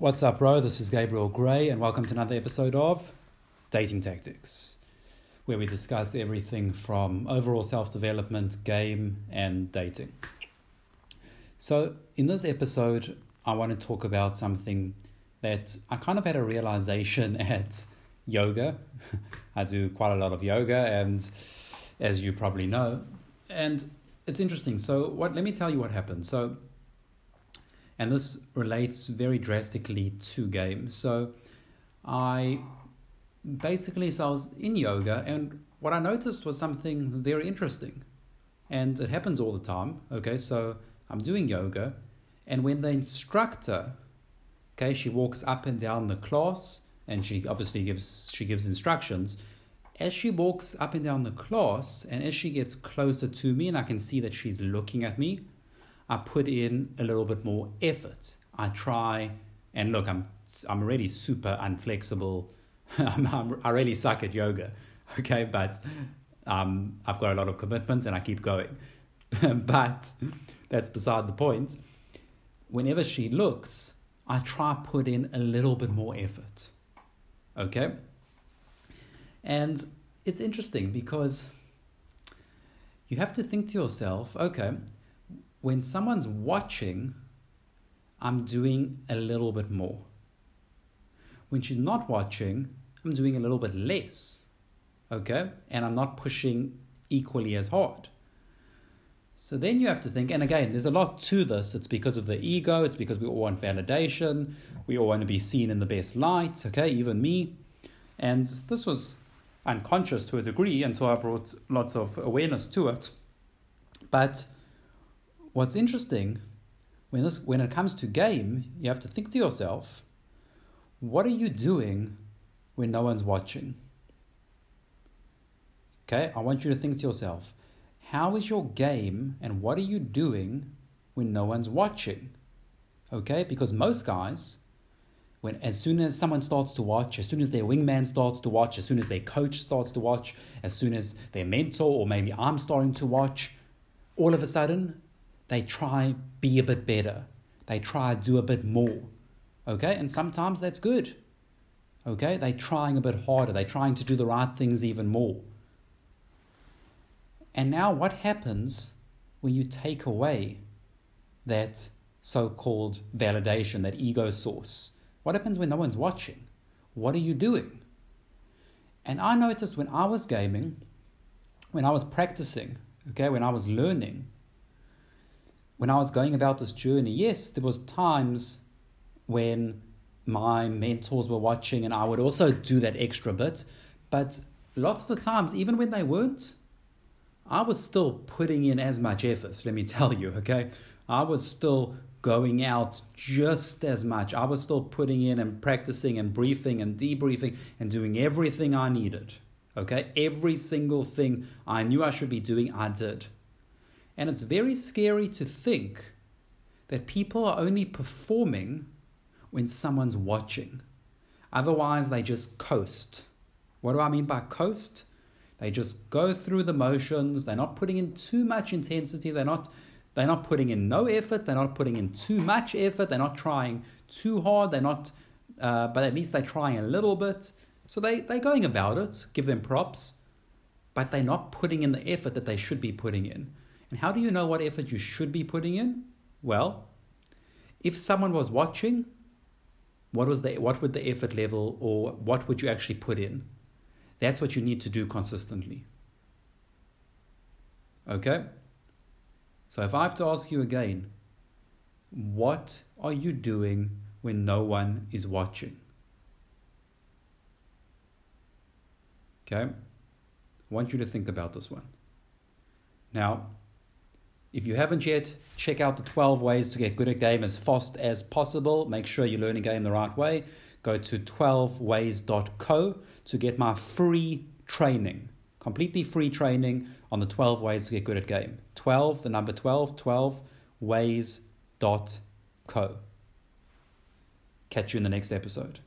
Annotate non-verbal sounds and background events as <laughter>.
What's up, bro? This is Gabriel Gray, and welcome to another episode of Dating Tactics, where we discuss everything from overall self development, game, and dating. So, in this episode, I want to talk about something that I kind of had a realization <laughs> at yoga. <laughs> I do quite a lot of yoga, and as you probably know, and it's interesting. So, what? Let me tell you what happened. So, and this relates very drastically to games. So, I basically so I was in yoga, and what I noticed was something very interesting, and it happens all the time. Okay, so I'm doing yoga, and when the instructor, okay, she walks up and down the class, and she obviously gives she gives instructions. As she walks up and down the class, and as she gets closer to me, and I can see that she's looking at me, I put in a little bit more effort. I try, and look, I'm I'm already super unflexible. <laughs> I'm, I'm, I really suck at yoga, <laughs> okay, but um, I've got a lot of commitments and I keep going. <laughs> but that's beside the point. Whenever she looks, I try put in a little bit more effort, okay. And it's interesting because you have to think to yourself, okay, when someone's watching, I'm doing a little bit more. When she's not watching, I'm doing a little bit less. Okay? And I'm not pushing equally as hard. So then you have to think, and again, there's a lot to this. It's because of the ego, it's because we all want validation, we all want to be seen in the best light, okay, even me. And this was unconscious to a degree until I brought lots of awareness to it. But what's interesting when this when it comes to game, you have to think to yourself, what are you doing when no one's watching? Okay, I want you to think to yourself, how is your game and what are you doing when no one's watching? Okay, because most guys, when as soon as someone starts to watch, as soon as their wingman starts to watch, as soon as their coach starts to watch, as soon as their mentor or maybe I'm starting to watch, all of a sudden they try be a bit better. They try do a bit more. Okay? And sometimes that's good. Okay? They're trying a bit harder. They're trying to do the right things even more. And now what happens when you take away that so called validation, that ego source? What happens when no one's watching? What are you doing? And I noticed when I was gaming, when I was practicing, okay, when I was learning, when I was going about this journey, yes, there was times when my mentors were watching and I would also do that extra bit, but lots of the times, even when they weren't, I was still putting in as much effort, let me <laughs> tell you, okay? I was still going out just as much. I was still putting in and practicing and briefing and debriefing and doing everything I needed. Okay? Every single thing I knew I should be doing, I did. And it's very scary to think that people are only performing when someone's watching. Otherwise, they just coast. What do I mean by coast? They just go through the motions. They're not putting in too much intensity. They're not, they're not putting in no effort. They're not putting in too much effort. They're not trying too hard. They're not, uh, but at least they're trying a little bit. So they, they're going about it. Give them props. But they're not putting in the effort that they should be putting in. And how do you know what effort you should be putting in? Well, if someone was watching, what was the what would the effort level or what would you actually put in? That's what you need to do consistently. Okay? So if I have to ask you again, what are you doing when no one is watching? Okay? I want you to think about this one. Now, if you haven't yet, check out the 12 ways to get good at game as fast as possible. Make sure you learn a game the right way. Go to 12ways.co to get my free training, completely free training on the 12 ways to get good at game. 12, the number 12, 12ways.co. Catch you in the next episode.